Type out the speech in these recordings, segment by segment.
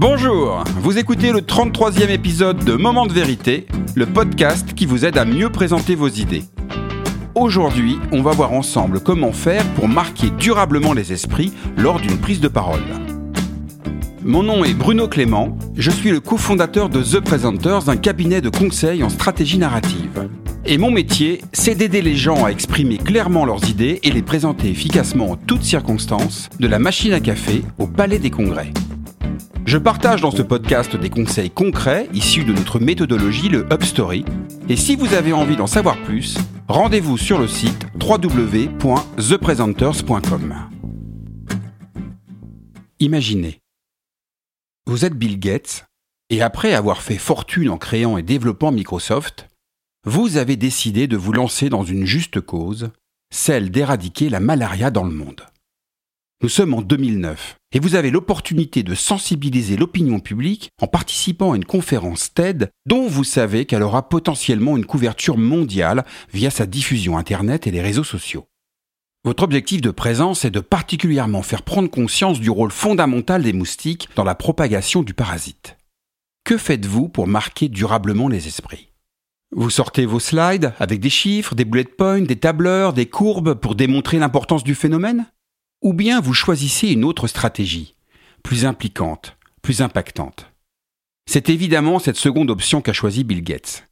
Bonjour, vous écoutez le 33e épisode de Moment de vérité, le podcast qui vous aide à mieux présenter vos idées. Aujourd'hui, on va voir ensemble comment faire pour marquer durablement les esprits lors d'une prise de parole. Mon nom est Bruno Clément, je suis le cofondateur de The Presenters, un cabinet de conseil en stratégie narrative. Et mon métier, c'est d'aider les gens à exprimer clairement leurs idées et les présenter efficacement en toutes circonstances, de la machine à café au palais des congrès. Je partage dans ce podcast des conseils concrets issus de notre méthodologie, le Upstory. Et si vous avez envie d'en savoir plus, rendez-vous sur le site www.thepresenters.com. Imaginez, vous êtes Bill Gates, et après avoir fait fortune en créant et développant Microsoft, vous avez décidé de vous lancer dans une juste cause, celle d'éradiquer la malaria dans le monde. Nous sommes en 2009 et vous avez l'opportunité de sensibiliser l'opinion publique en participant à une conférence TED dont vous savez qu'elle aura potentiellement une couverture mondiale via sa diffusion Internet et les réseaux sociaux. Votre objectif de présence est de particulièrement faire prendre conscience du rôle fondamental des moustiques dans la propagation du parasite. Que faites-vous pour marquer durablement les esprits? Vous sortez vos slides avec des chiffres, des bullet points, des tableurs, des courbes pour démontrer l'importance du phénomène? Ou bien vous choisissez une autre stratégie, plus impliquante, plus impactante C'est évidemment cette seconde option qu'a choisi Bill Gates.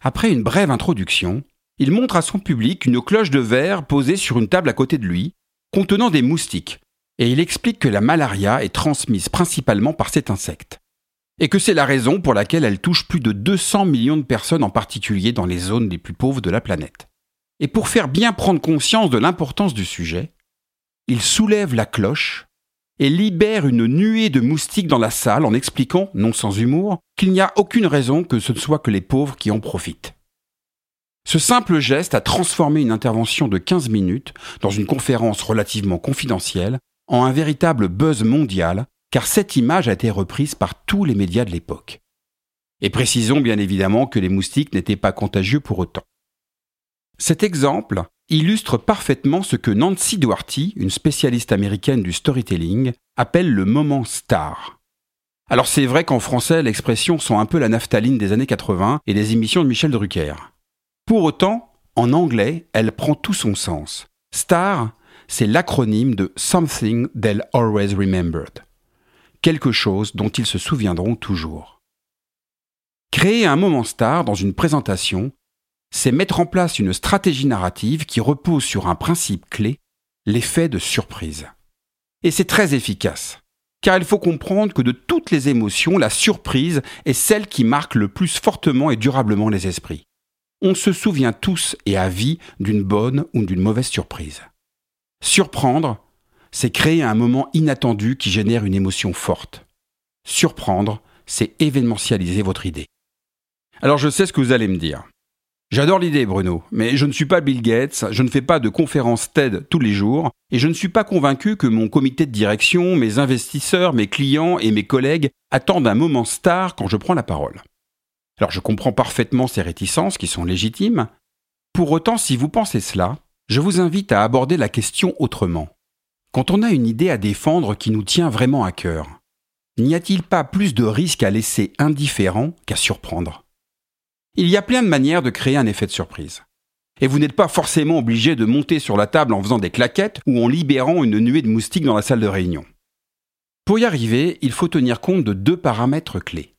Après une brève introduction, il montre à son public une cloche de verre posée sur une table à côté de lui, contenant des moustiques, et il explique que la malaria est transmise principalement par cet insecte et que c'est la raison pour laquelle elle touche plus de 200 millions de personnes en particulier dans les zones les plus pauvres de la planète. Et pour faire bien prendre conscience de l'importance du sujet, il soulève la cloche et libère une nuée de moustiques dans la salle en expliquant, non sans humour, qu'il n'y a aucune raison que ce ne soit que les pauvres qui en profitent. Ce simple geste a transformé une intervention de 15 minutes dans une conférence relativement confidentielle en un véritable buzz mondial car cette image a été reprise par tous les médias de l'époque. Et précisons bien évidemment que les moustiques n'étaient pas contagieux pour autant. Cet exemple illustre parfaitement ce que Nancy Duarty, une spécialiste américaine du storytelling, appelle le moment star. Alors c'est vrai qu'en français, l'expression sont un peu la naphtaline des années 80 et des émissions de Michel Drucker. Pour autant, en anglais, elle prend tout son sens. Star, c'est l'acronyme de Something They'll Always Remembered quelque chose dont ils se souviendront toujours. Créer un moment star dans une présentation, c'est mettre en place une stratégie narrative qui repose sur un principe clé, l'effet de surprise. Et c'est très efficace, car il faut comprendre que de toutes les émotions, la surprise est celle qui marque le plus fortement et durablement les esprits. On se souvient tous et à vie d'une bonne ou d'une mauvaise surprise. Surprendre, c'est créer un moment inattendu qui génère une émotion forte. Surprendre, c'est événementialiser votre idée. Alors je sais ce que vous allez me dire. J'adore l'idée, Bruno, mais je ne suis pas Bill Gates, je ne fais pas de conférences TED tous les jours, et je ne suis pas convaincu que mon comité de direction, mes investisseurs, mes clients et mes collègues attendent un moment star quand je prends la parole. Alors je comprends parfaitement ces réticences qui sont légitimes. Pour autant, si vous pensez cela, je vous invite à aborder la question autrement. Quand on a une idée à défendre qui nous tient vraiment à cœur, n'y a-t-il pas plus de risques à laisser indifférent qu'à surprendre? Il y a plein de manières de créer un effet de surprise. Et vous n'êtes pas forcément obligé de monter sur la table en faisant des claquettes ou en libérant une nuée de moustiques dans la salle de réunion. Pour y arriver, il faut tenir compte de deux paramètres clés.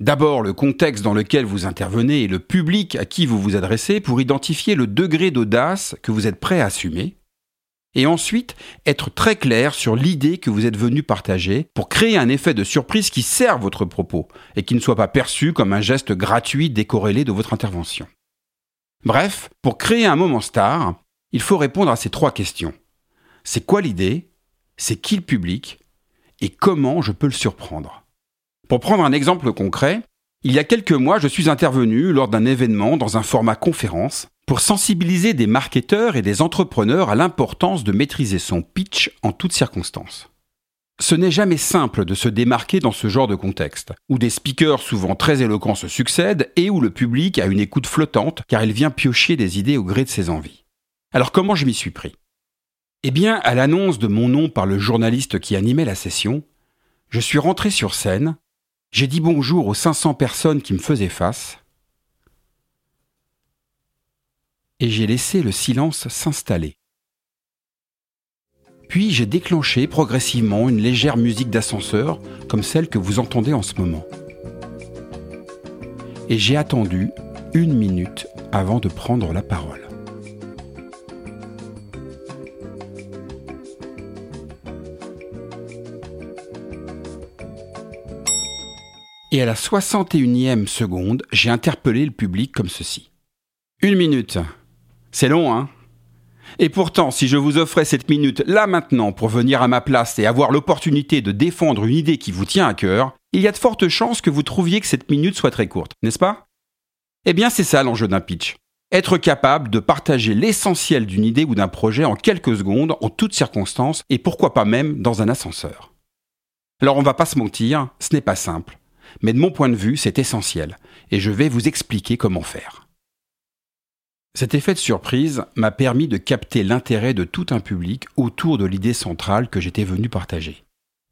D'abord, le contexte dans lequel vous intervenez et le public à qui vous vous adressez pour identifier le degré d'audace que vous êtes prêt à assumer et ensuite être très clair sur l'idée que vous êtes venu partager pour créer un effet de surprise qui sert votre propos et qui ne soit pas perçu comme un geste gratuit décorrélé de votre intervention. Bref, pour créer un moment star, il faut répondre à ces trois questions. C'est quoi l'idée? C'est qui le public? Et comment je peux le surprendre? Pour prendre un exemple concret, il y a quelques mois, je suis intervenu lors d'un événement dans un format conférence pour sensibiliser des marketeurs et des entrepreneurs à l'importance de maîtriser son pitch en toutes circonstances. Ce n'est jamais simple de se démarquer dans ce genre de contexte, où des speakers souvent très éloquents se succèdent et où le public a une écoute flottante car il vient piocher des idées au gré de ses envies. Alors comment je m'y suis pris? Eh bien, à l'annonce de mon nom par le journaliste qui animait la session, Je suis rentré sur scène, j'ai dit bonjour aux 500 personnes qui me faisaient face, et j'ai laissé le silence s'installer. Puis j'ai déclenché progressivement une légère musique d'ascenseur, comme celle que vous entendez en ce moment. Et j'ai attendu une minute avant de prendre la parole. Et à la 61e seconde, j'ai interpellé le public comme ceci. Une minute. C'est long, hein Et pourtant, si je vous offrais cette minute là maintenant pour venir à ma place et avoir l'opportunité de défendre une idée qui vous tient à cœur, il y a de fortes chances que vous trouviez que cette minute soit très courte, n'est-ce pas? Eh bien, c'est ça l'enjeu d'un pitch. Être capable de partager l'essentiel d'une idée ou d'un projet en quelques secondes, en toutes circonstances, et pourquoi pas même dans un ascenseur. Alors on va pas se mentir, ce n'est pas simple mais de mon point de vue, c'est essentiel, et je vais vous expliquer comment faire. Cet effet de surprise m'a permis de capter l'intérêt de tout un public autour de l'idée centrale que j'étais venu partager.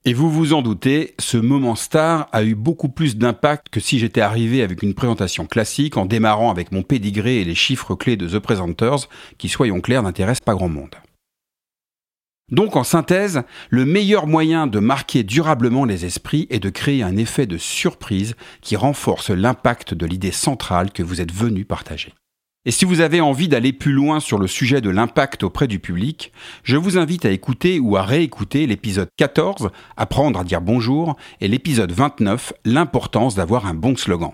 Et vous vous en doutez, ce moment star a eu beaucoup plus d'impact que si j'étais arrivé avec une présentation classique en démarrant avec mon pédigré et les chiffres clés de The Presenters, qui, soyons clairs, n'intéressent pas grand monde. Donc en synthèse, le meilleur moyen de marquer durablement les esprits est de créer un effet de surprise qui renforce l'impact de l'idée centrale que vous êtes venu partager. Et si vous avez envie d'aller plus loin sur le sujet de l'impact auprès du public, je vous invite à écouter ou à réécouter l'épisode 14, Apprendre à dire bonjour, et l'épisode 29, L'importance d'avoir un bon slogan.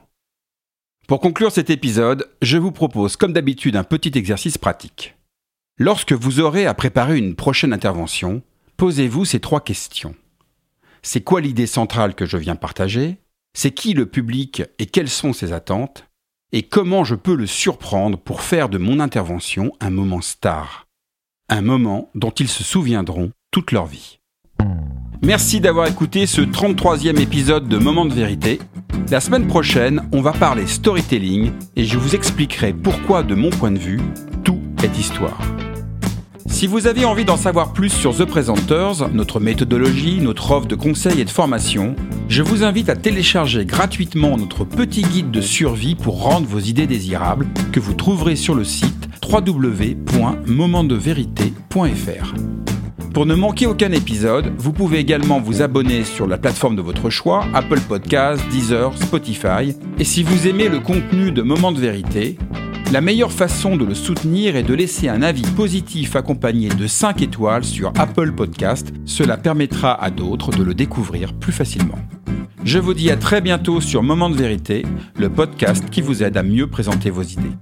Pour conclure cet épisode, je vous propose comme d'habitude un petit exercice pratique. Lorsque vous aurez à préparer une prochaine intervention, posez-vous ces trois questions. C'est quoi l'idée centrale que je viens partager? C'est qui le public et quelles sont ses attentes? Et comment je peux le surprendre pour faire de mon intervention un moment star Un moment dont ils se souviendront toute leur vie. Merci d'avoir écouté ce 33e épisode de Moment de vérité. La semaine prochaine, on va parler storytelling et je vous expliquerai pourquoi, de mon point de vue, tout est histoire. Si vous avez envie d'en savoir plus sur The Presenters, notre méthodologie, notre offre de conseils et de formation, je vous invite à télécharger gratuitement notre petit guide de survie pour rendre vos idées désirables que vous trouverez sur le site www.momentdevérité.fr. Pour ne manquer aucun épisode, vous pouvez également vous abonner sur la plateforme de votre choix, Apple Podcasts, Deezer, Spotify. Et si vous aimez le contenu de Moment de vérité, la meilleure façon de le soutenir est de laisser un avis positif accompagné de 5 étoiles sur Apple Podcast. Cela permettra à d'autres de le découvrir plus facilement. Je vous dis à très bientôt sur Moment de vérité, le podcast qui vous aide à mieux présenter vos idées.